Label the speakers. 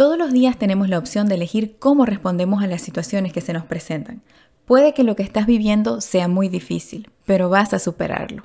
Speaker 1: Todos los días tenemos la opción de elegir cómo respondemos a las situaciones que se nos presentan. Puede que lo que estás viviendo sea muy difícil, pero vas a superarlo.